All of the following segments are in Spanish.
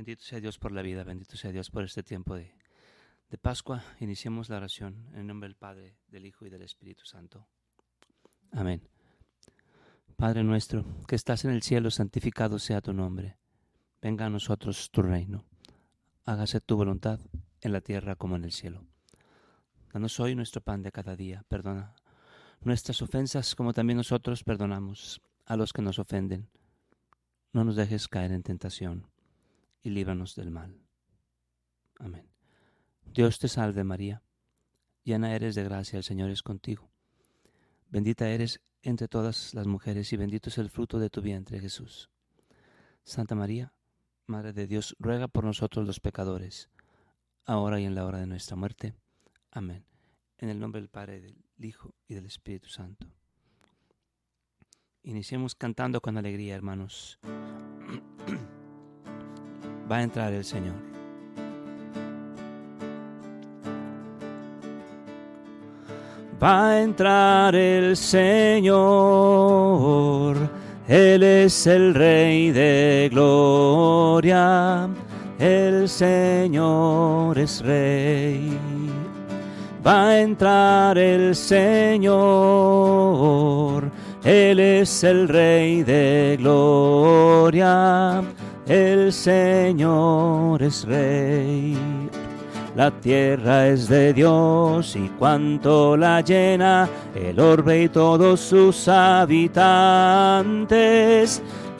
Bendito sea Dios por la vida, bendito sea Dios por este tiempo de, de Pascua. Iniciemos la oración en el nombre del Padre, del Hijo y del Espíritu Santo. Amén. Padre nuestro, que estás en el cielo, santificado sea tu nombre. Venga a nosotros tu reino. Hágase tu voluntad en la tierra como en el cielo. Danos hoy nuestro pan de cada día. Perdona nuestras ofensas como también nosotros perdonamos a los que nos ofenden. No nos dejes caer en tentación y líbranos del mal. Amén. Dios te salve María, llena eres de gracia, el Señor es contigo. Bendita eres entre todas las mujeres y bendito es el fruto de tu vientre Jesús. Santa María, Madre de Dios, ruega por nosotros los pecadores, ahora y en la hora de nuestra muerte. Amén. En el nombre del Padre, del Hijo y del Espíritu Santo. Iniciemos cantando con alegría, hermanos. Va a entrar el Señor. Va a entrar el Señor. Él es el Rey de gloria. El Señor es Rey. Va a entrar el Señor. Él es el Rey de gloria. El Señor es Rey. La tierra es de Dios y cuanto la llena, el orbe y todos sus habitantes.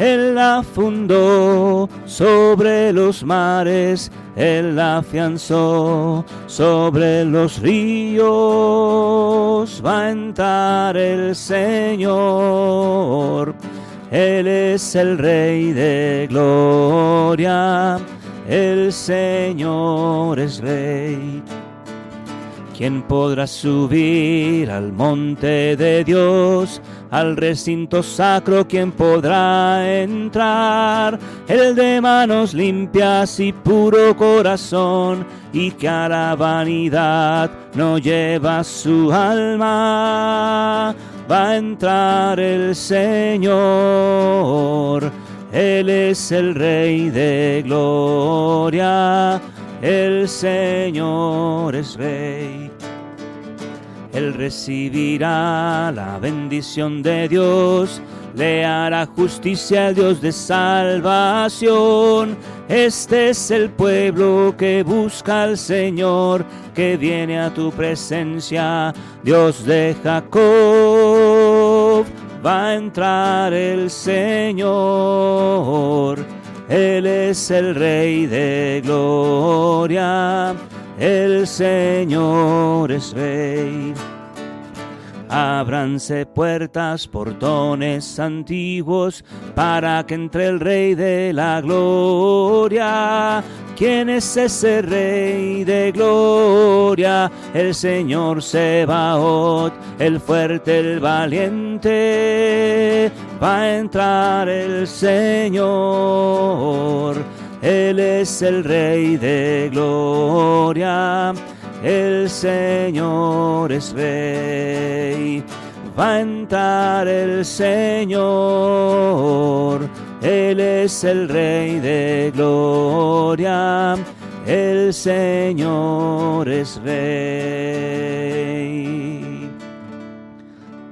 Él la fundó sobre los mares, Él la afianzó sobre los ríos. Va a entrar el Señor, Él es el Rey de gloria, el Señor es Rey. ¿Quién podrá subir al monte de Dios? al recinto sacro, ¿quién podrá entrar? El de manos limpias y puro corazón, y que a la vanidad no lleva su alma. Va a entrar el Señor, Él es el Rey de gloria, el Señor es Rey. Él recibirá la bendición de Dios, le hará justicia al Dios de salvación. Este es el pueblo que busca al Señor, que viene a tu presencia, Dios de Jacob. Va a entrar el Señor, Él es el Rey de gloria el Señor es Rey. Ábranse puertas, portones antiguos, para que entre el Rey de la Gloria. ¿Quién es ese Rey de Gloria? El Señor Sebaot, el fuerte, el valiente. Va a entrar el Señor él es el Rey de gloria, el Señor es Rey. Va a entrar el Señor, Él es el Rey de gloria, el Señor es Rey.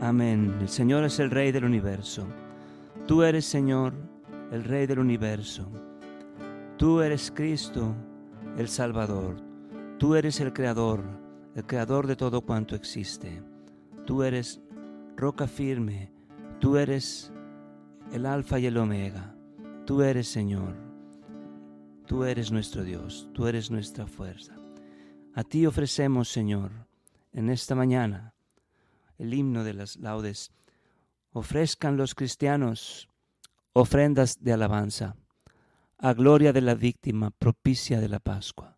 Amén. El Señor es el Rey del universo. Tú eres Señor, el Rey del universo. Tú eres Cristo, el Salvador. Tú eres el Creador, el Creador de todo cuanto existe. Tú eres roca firme. Tú eres el Alfa y el Omega. Tú eres Señor. Tú eres nuestro Dios. Tú eres nuestra fuerza. A ti ofrecemos, Señor, en esta mañana el himno de las laudes. Ofrezcan los cristianos ofrendas de alabanza a gloria de la víctima propicia de la Pascua.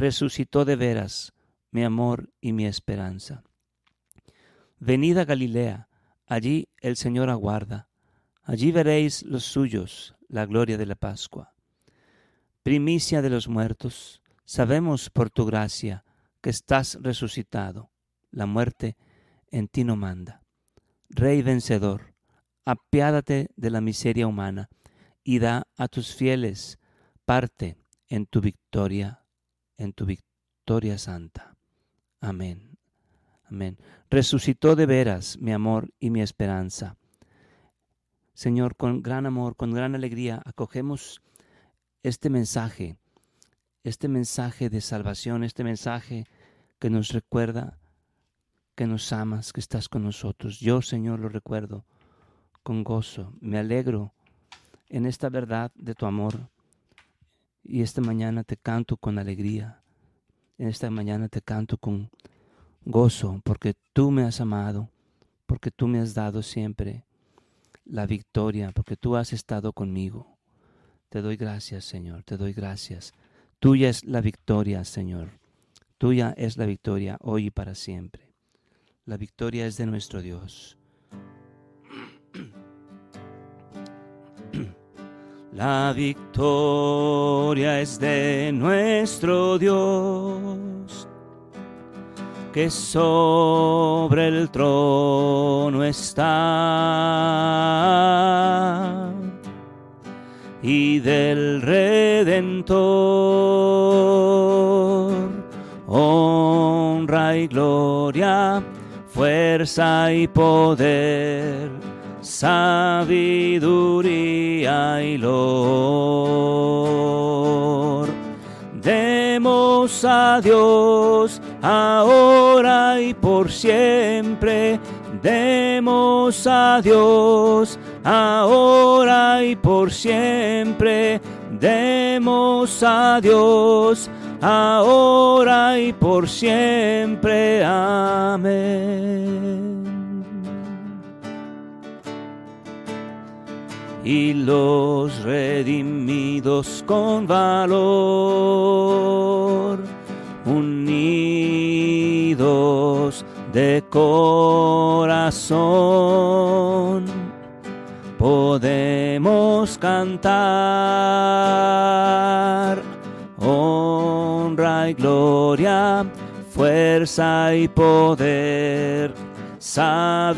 Resucitó de veras mi amor y mi esperanza. Venid a Galilea, allí el Señor aguarda, allí veréis los suyos, la gloria de la Pascua. Primicia de los muertos, sabemos por tu gracia que estás resucitado, la muerte en ti no manda. Rey vencedor, apiádate de la miseria humana y da a tus fieles parte en tu victoria, en tu victoria santa. Amén. Amén. Resucitó de veras mi amor y mi esperanza. Señor, con gran amor, con gran alegría, acogemos este mensaje, este mensaje de salvación, este mensaje que nos recuerda que nos amas, que estás con nosotros. Yo, Señor, lo recuerdo con gozo, me alegro en esta verdad de tu amor y esta mañana te canto con alegría, en esta mañana te canto con gozo porque tú me has amado, porque tú me has dado siempre la victoria, porque tú has estado conmigo. Te doy gracias, Señor, te doy gracias. Tuya es la victoria, Señor. Tuya es la victoria hoy y para siempre. La victoria es de nuestro Dios. La victoria es de nuestro Dios que sobre el trono está. Y del Redentor honra y gloria, fuerza y poder, sabiduría y lor. Demos a Dios ahora y por siempre. Demos a Dios ahora y por siempre. Demos a Dios ahora y por siempre. Amén. Y los redimidos con valor unidos de corazón, podemos cantar honra y gloria, fuerza y poder, sabiduría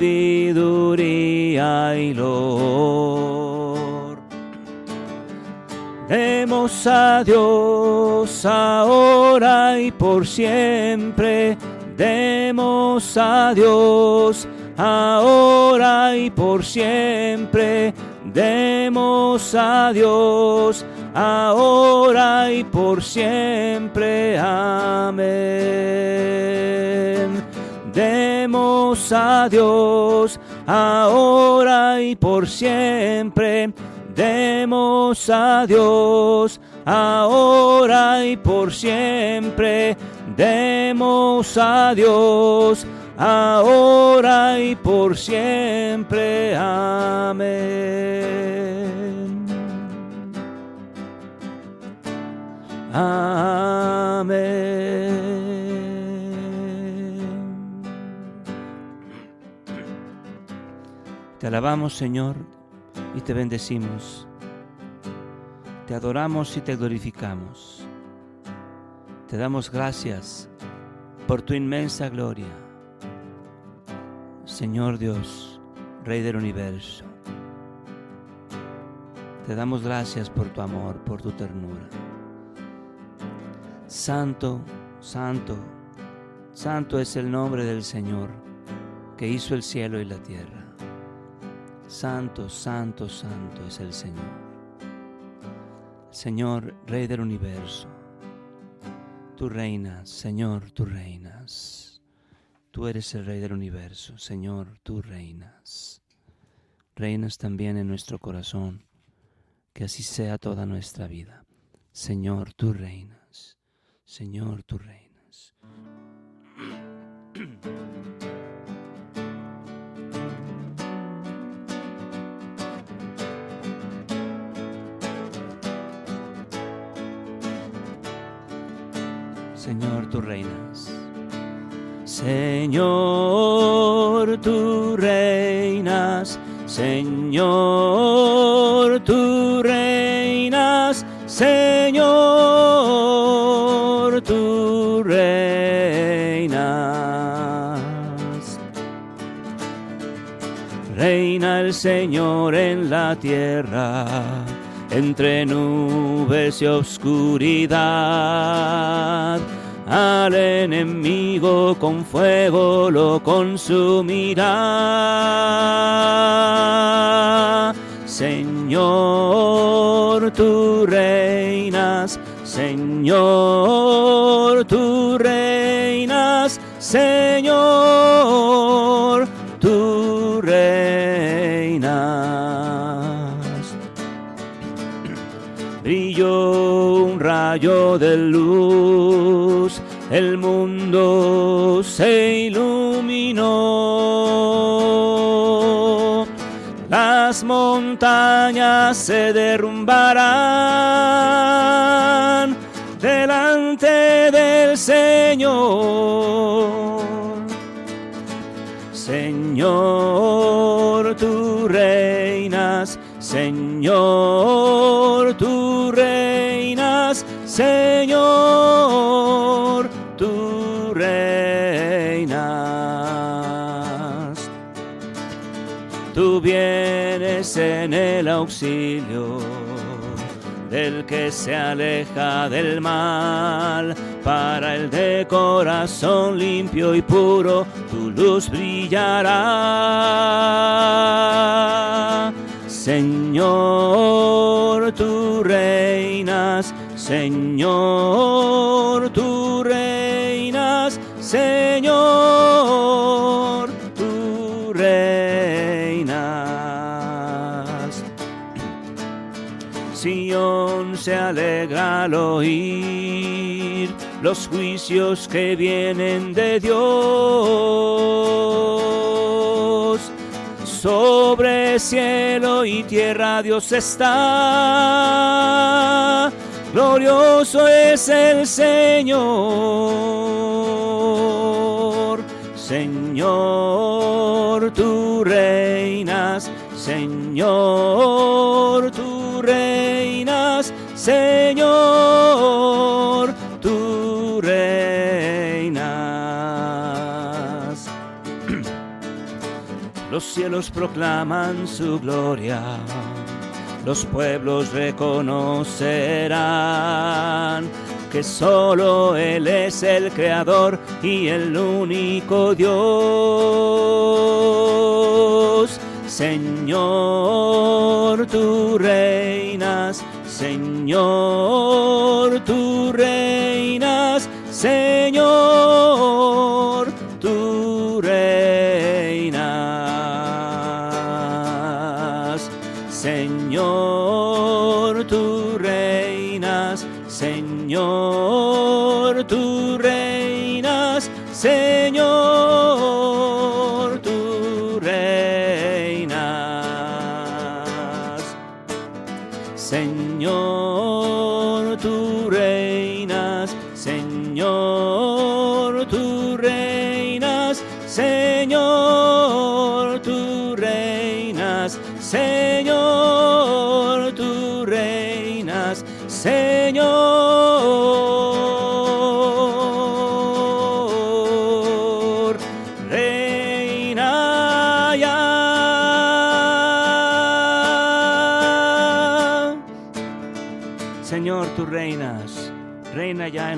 y lor. Demos a Dios ahora y por siempre. Demos a Dios ahora y por siempre. Demos a Dios ahora y por siempre. Amén. Demos a Dios ahora y por siempre Demos a Dios ahora y por siempre. Demos a Dios ahora y por siempre. Amén. Amén. Te alabamos, Señor y te bendecimos. Te adoramos y te glorificamos. Te damos gracias por tu inmensa gloria. Señor Dios, Rey del universo. Te damos gracias por tu amor, por tu ternura. Santo, santo, santo es el nombre del Señor que hizo el cielo y la tierra. Santo, santo, santo es el Señor. Señor, Rey del universo. Tú reinas, Señor, tú reinas. Tú eres el Rey del universo, Señor, tú reinas. Reinas también en nuestro corazón. Que así sea toda nuestra vida. Señor, tú reinas. Señor, tú reinas. Señor, tú reinas. Señor, tú reinas. Señor, tú reinas. Reina el Señor en la tierra entre nubes y oscuridad. Al enemigo con fuego lo consumirá. Señor, tú reinas, Señor, tú reinas, Señor, tú reinas. Brilló un rayo de luz, el mundo se iluminó. Las montañas se derrumbarán delante del Señor. Señor, tú reinas, Señor, tú reinas, Señor, tú reinas. Tú vienes en el auxilio del que se aleja del mal. Para el de corazón limpio y puro, tu luz brillará. Señor, tú reinas, Señor, tú Señor, tú reinas. Sion se alegra al oír los juicios que vienen de Dios. Sobre cielo y tierra Dios está. Glorioso es el Señor. Señor, tú reinas. Señor, tú reinas. Señor, tú reinas. Los cielos proclaman su gloria, los pueblos reconocerán que solo Él es el creador y el único Dios. Señor, tú reinas, Señor, tú reinas, Señor, reinas,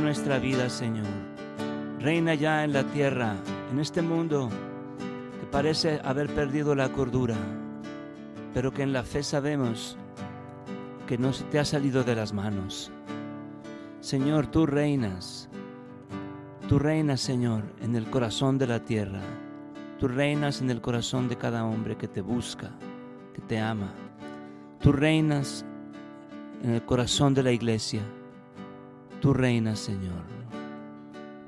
nuestra vida, Señor. Reina ya en la tierra, en este mundo que parece haber perdido la cordura, pero que en la fe sabemos que no te ha salido de las manos. Señor, tú reinas, tú reinas, Señor, en el corazón de la tierra. Tú reinas en el corazón de cada hombre que te busca, que te ama. Tú reinas en el corazón de la iglesia. Tú reinas, Señor.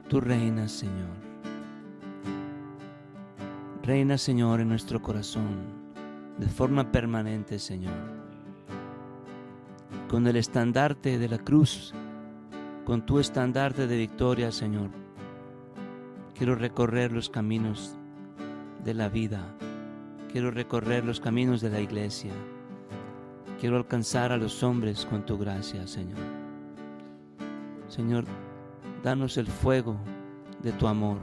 Tú reinas, Señor. Reina, Señor, en nuestro corazón, de forma permanente, Señor. Con el estandarte de la cruz con tu estandarte de victoria, Señor. Quiero recorrer los caminos de la vida. Quiero recorrer los caminos de la iglesia. Quiero alcanzar a los hombres con tu gracia, Señor. Señor, danos el fuego de tu amor.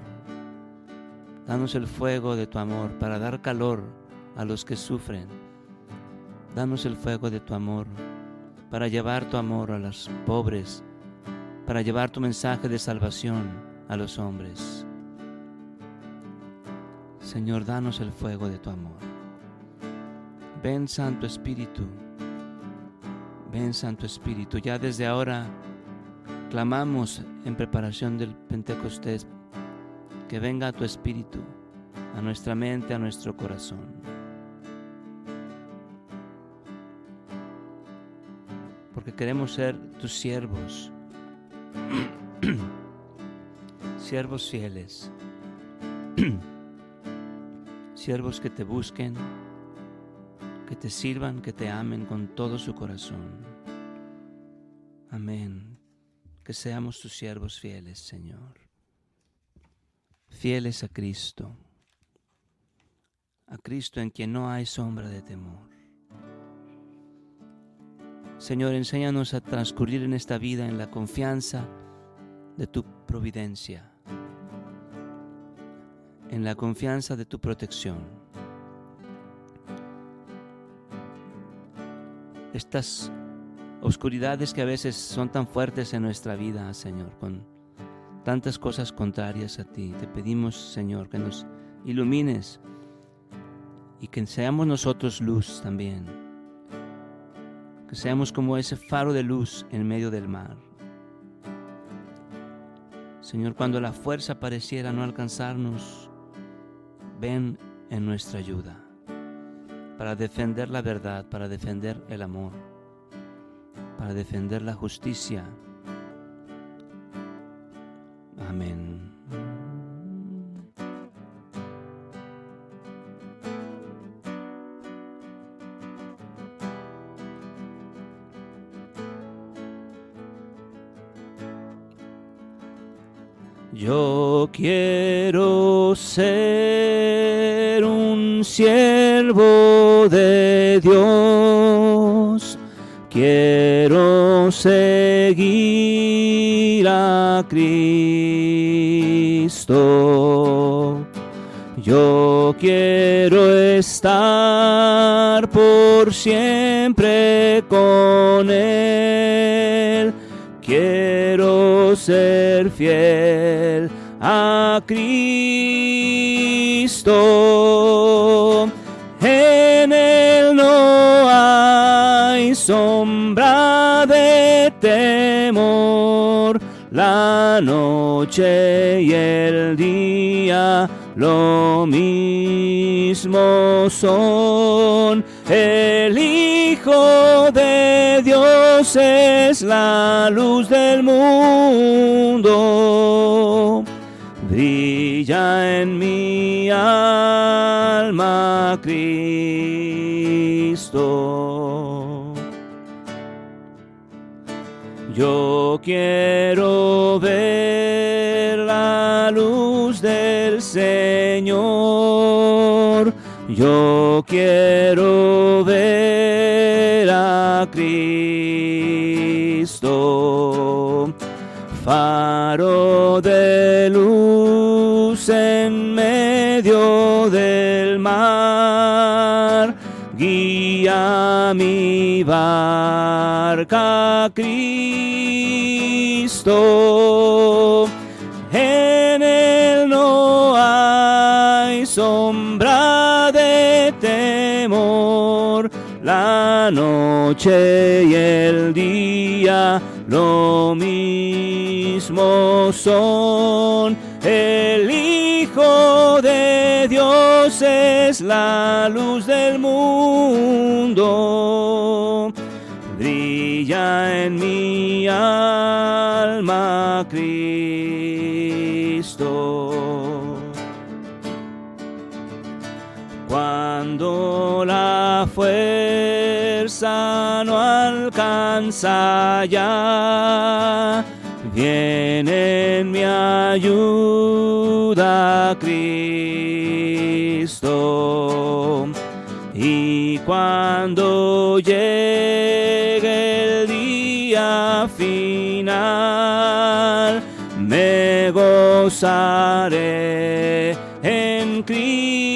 Danos el fuego de tu amor para dar calor a los que sufren. Danos el fuego de tu amor para llevar tu amor a los pobres, para llevar tu mensaje de salvación a los hombres. Señor, danos el fuego de tu amor. Ven Santo Espíritu, ven Santo Espíritu. Ya desde ahora clamamos en preparación del Pentecostés que venga tu Espíritu a nuestra mente, a nuestro corazón. Porque queremos ser tus siervos, siervos fieles, siervos que te busquen, que te sirvan, que te amen con todo su corazón. Amén. Que seamos tus siervos fieles, Señor. Fieles a Cristo a Cristo en quien no hay sombra de temor. Señor, enséñanos a transcurrir en esta vida en la confianza de tu providencia, en la confianza de tu protección. Estas oscuridades que a veces son tan fuertes en nuestra vida, Señor, con tantas cosas contrarias a ti, te pedimos, Señor, que nos ilumines y que seamos nosotros luz también. Que seamos como ese faro de luz en medio del mar. Señor, cuando la fuerza pareciera no alcanzarnos, ven en nuestra ayuda para defender la verdad, para defender el amor, para defender la justicia. Amén. Seguir a Cristo. Yo quiero estar por siempre con Él. Quiero ser fiel a Cristo. En Él no hay sombra temor. La noche y el día lo mismo son. El Hijo de Dios es la luz del mundo. Brilla en mi alma Cristo. Yo quiero ver la luz del Señor. Yo quiero ver a Cristo, faro de luz Mi barca, Cristo. En él no hay sombra de temor. La noche y el día lo mismo son. El Dios es la luz del mundo. Brilla en mi alma Cristo. Cuando la fuerza no alcanza ya, Viene en mi ayuda Cristo. Y cuando llegue el día final, me gozaré en Cristo.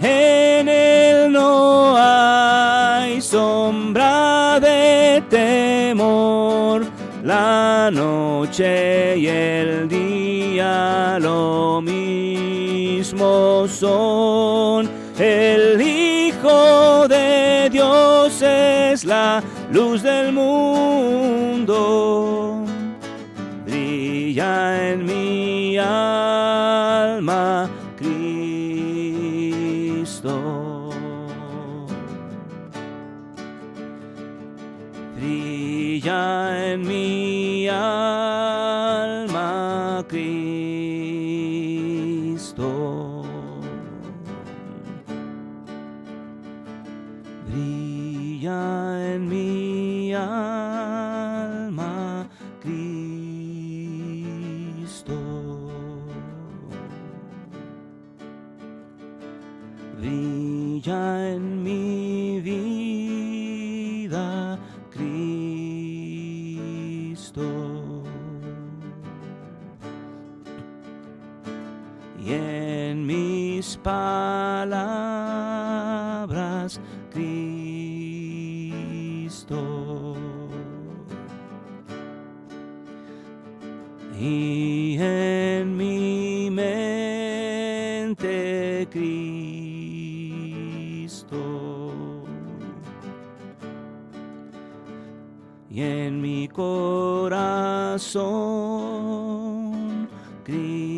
En él no hay sombra de temor, la noche y el día lo mismo son. El Hijo de Dios es la luz del mundo. Brilla en mi alma Cristo. Brilla en mi alma Cristo. Y en mi corazón Cristo.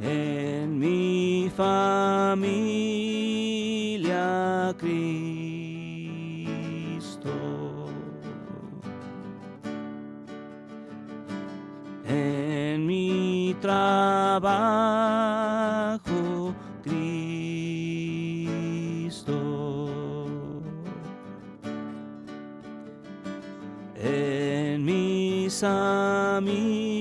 En mi familia Cristo. Trabajo Cristo. En mis amigos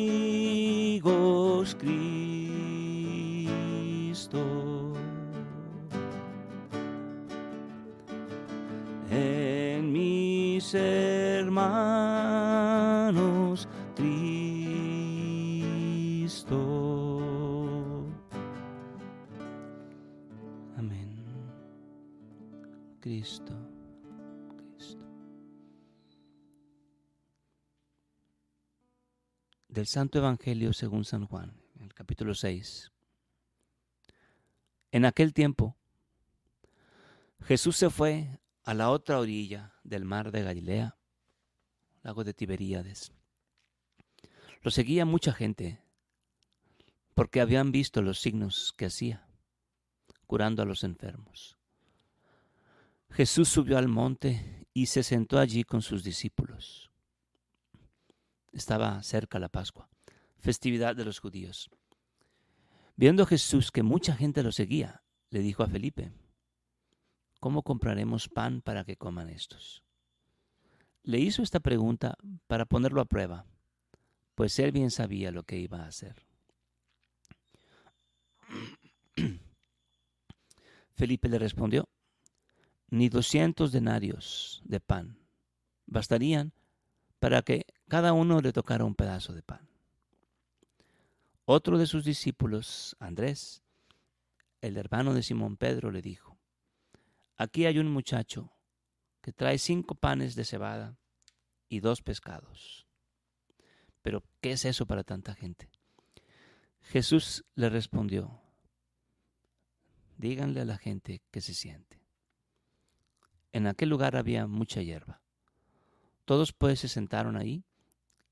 Cristo, Cristo. Del Santo Evangelio según San Juan, en el capítulo 6. En aquel tiempo, Jesús se fue a la otra orilla del mar de Galilea, lago de Tiberíades. Lo seguía mucha gente, porque habían visto los signos que hacía, curando a los enfermos. Jesús subió al monte y se sentó allí con sus discípulos. Estaba cerca la Pascua, festividad de los judíos. Viendo Jesús que mucha gente lo seguía, le dijo a Felipe, ¿cómo compraremos pan para que coman estos? Le hizo esta pregunta para ponerlo a prueba, pues él bien sabía lo que iba a hacer. Felipe le respondió, ni doscientos denarios de pan bastarían para que cada uno le tocara un pedazo de pan. Otro de sus discípulos, Andrés, el hermano de Simón Pedro, le dijo, aquí hay un muchacho que trae cinco panes de cebada y dos pescados. Pero, ¿qué es eso para tanta gente? Jesús le respondió, díganle a la gente que se siente. En aquel lugar había mucha hierba. Todos pues se sentaron ahí,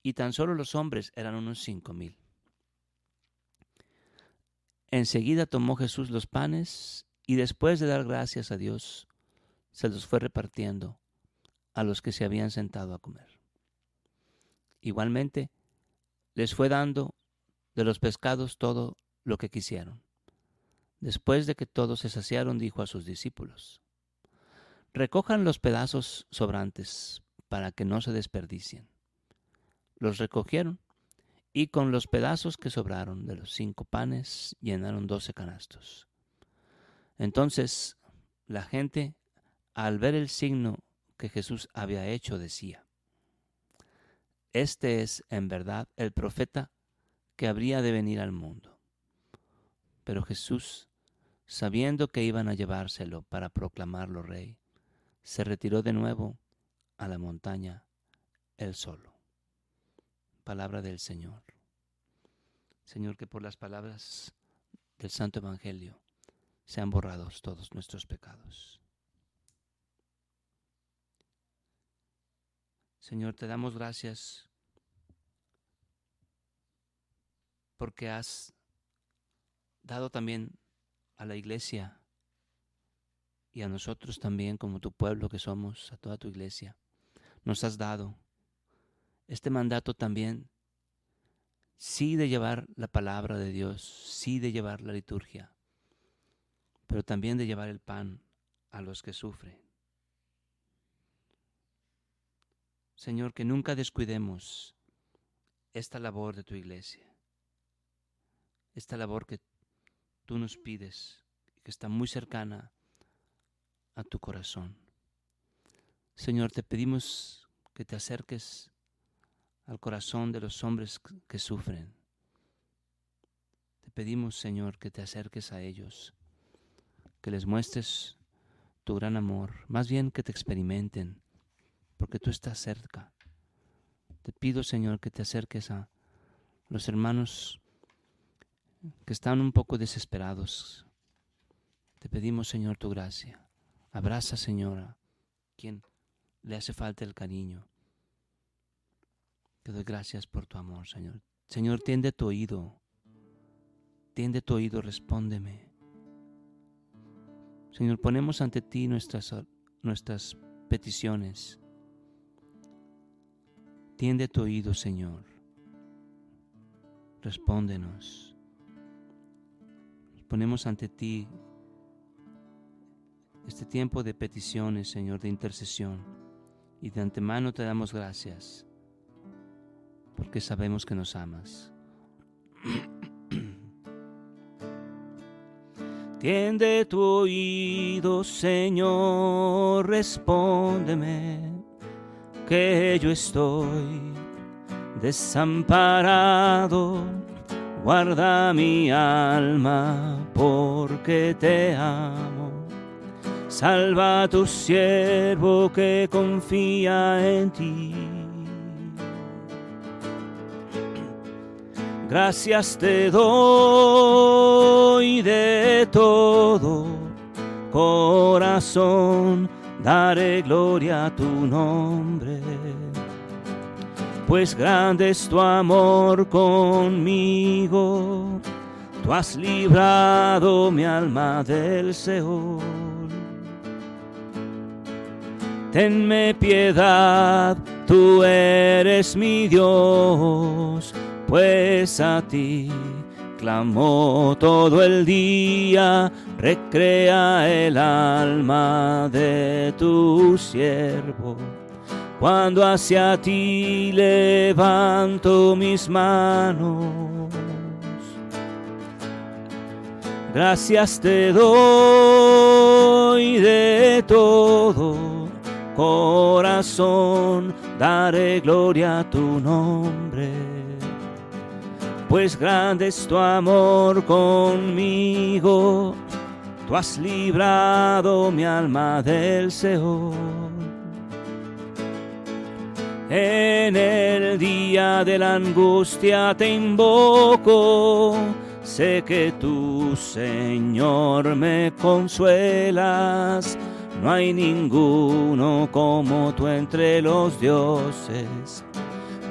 y tan solo los hombres eran unos cinco mil. Enseguida tomó Jesús los panes y después de dar gracias a Dios, se los fue repartiendo a los que se habían sentado a comer. Igualmente, les fue dando de los pescados todo lo que quisieron. Después de que todos se saciaron, dijo a sus discípulos, recojan los pedazos sobrantes para que no se desperdicien. Los recogieron y con los pedazos que sobraron de los cinco panes llenaron doce canastos. Entonces la gente, al ver el signo que Jesús había hecho, decía, Este es en verdad el profeta que habría de venir al mundo. Pero Jesús, sabiendo que iban a llevárselo para proclamarlo rey, se retiró de nuevo a la montaña él solo. Palabra del Señor. Señor, que por las palabras del Santo Evangelio sean borrados todos nuestros pecados. Señor, te damos gracias porque has dado también a la iglesia y a nosotros también como tu pueblo que somos, a toda tu iglesia, nos has dado este mandato también, sí de llevar la palabra de Dios, sí de llevar la liturgia, pero también de llevar el pan a los que sufren. Señor, que nunca descuidemos esta labor de tu iglesia, esta labor que tú nos pides, que está muy cercana a tu corazón. Señor, te pedimos que te acerques al corazón de los hombres que sufren. Te pedimos, Señor, que te acerques a ellos, que les muestres tu gran amor, más bien que te experimenten, porque tú estás cerca. Te pido, Señor, que te acerques a los hermanos que están un poco desesperados. Te pedimos, Señor, tu gracia. Abraza, Señora, quien le hace falta el cariño. Te doy gracias por tu amor, Señor. Señor, tiende tu oído. Tiende tu oído, respóndeme. Señor, ponemos ante ti nuestras, nuestras peticiones. Tiende tu oído, Señor. Respóndenos. Ponemos ante ti este tiempo de peticiones, Señor, de intercesión. Y de antemano te damos gracias porque sabemos que nos amas. Tiende tu oído, Señor, respóndeme, que yo estoy desamparado. Guarda mi alma porque te amo. Salva a tu siervo que confía en ti. Gracias te doy de todo, corazón, daré gloria a tu nombre. Pues grande es tu amor conmigo, tú has librado mi alma del Seol. Tenme piedad, tú eres mi Dios pues a ti clamó todo el día, recrea el alma de tu siervo. Cuando hacia ti levanto mis manos, gracias te doy de todo corazón, daré gloria a tu nombre pues grande es tu amor conmigo, tú has librado mi alma del Seol. En el día de la angustia te invoco, sé que tú, Señor, me consuelas. No hay ninguno como tú entre los dioses,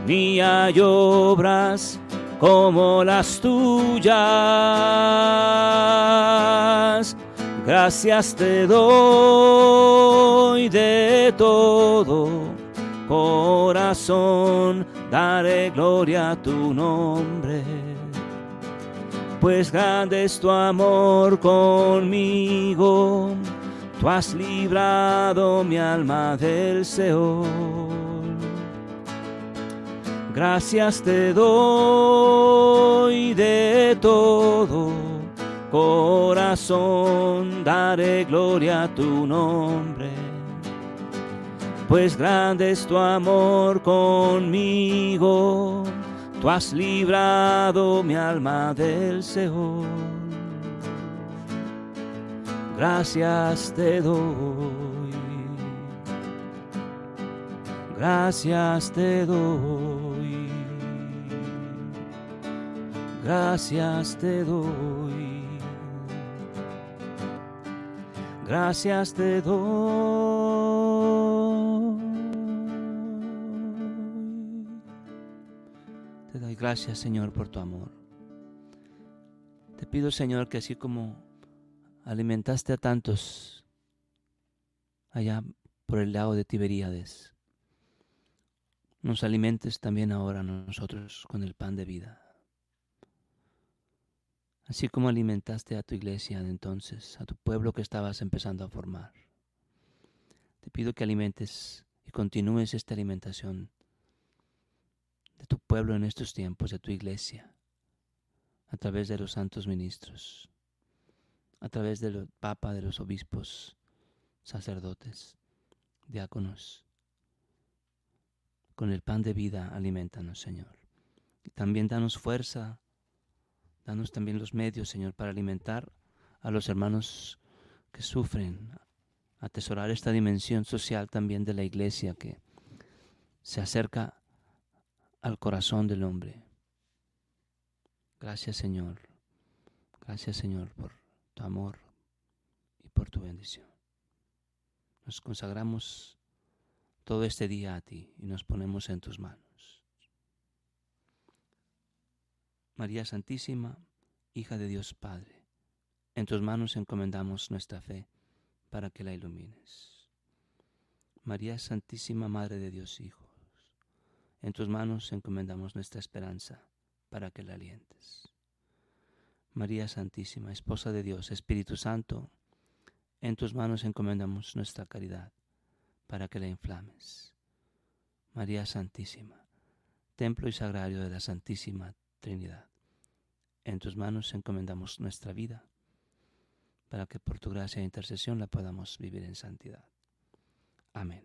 ni hay obras como las tuyas. Gracias te doy de todo corazón, daré gloria a tu nombre. pues grande es tu amor conmigo. Tú has librado mi alma del Seol. Gracias te doy de todo corazón, daré gloria a tu nombre. Pues grande es tu amor conmigo Tú has librado mi alma del Seol. Gracias te doy. Gracias te doy. Gracias te doy. Gracias te doy. gracias, Señor, por tu amor. Te pido, Señor, que así como alimentaste a tantos allá por el lago de Tiberíades, nos alimentes también ahora nosotros con el pan de vida. Así como alimentaste a tu iglesia de entonces, a tu pueblo que estabas empezando a formar. Te pido que alimentes y continúes esta alimentación de tu pueblo en estos tiempos, de tu iglesia, a través de los santos ministros, a través del Papa, de los obispos, sacerdotes, diáconos. Con el pan de vida alimentanos, Señor. Y también danos fuerza, danos también los medios, Señor, para alimentar a los hermanos que sufren, atesorar esta dimensión social también de la iglesia que se acerca al corazón del hombre. Gracias Señor, gracias Señor por amor y por tu bendición. Nos consagramos todo este día a ti y nos ponemos en tus manos. María Santísima, hija de Dios Padre, en tus manos encomendamos nuestra fe para que la ilumines. María Santísima, Madre de Dios Hijo, en tus manos encomendamos nuestra esperanza para que la alientes. María Santísima, Esposa de Dios, Espíritu Santo, en tus manos encomendamos nuestra caridad para que la inflames. María Santísima, Templo y Sagrario de la Santísima Trinidad, en tus manos encomendamos nuestra vida para que por tu gracia e intercesión la podamos vivir en santidad. Amén.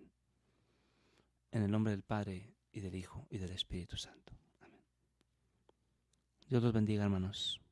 En el nombre del Padre, y del Hijo y del Espíritu Santo. Amén. Dios los bendiga, hermanos.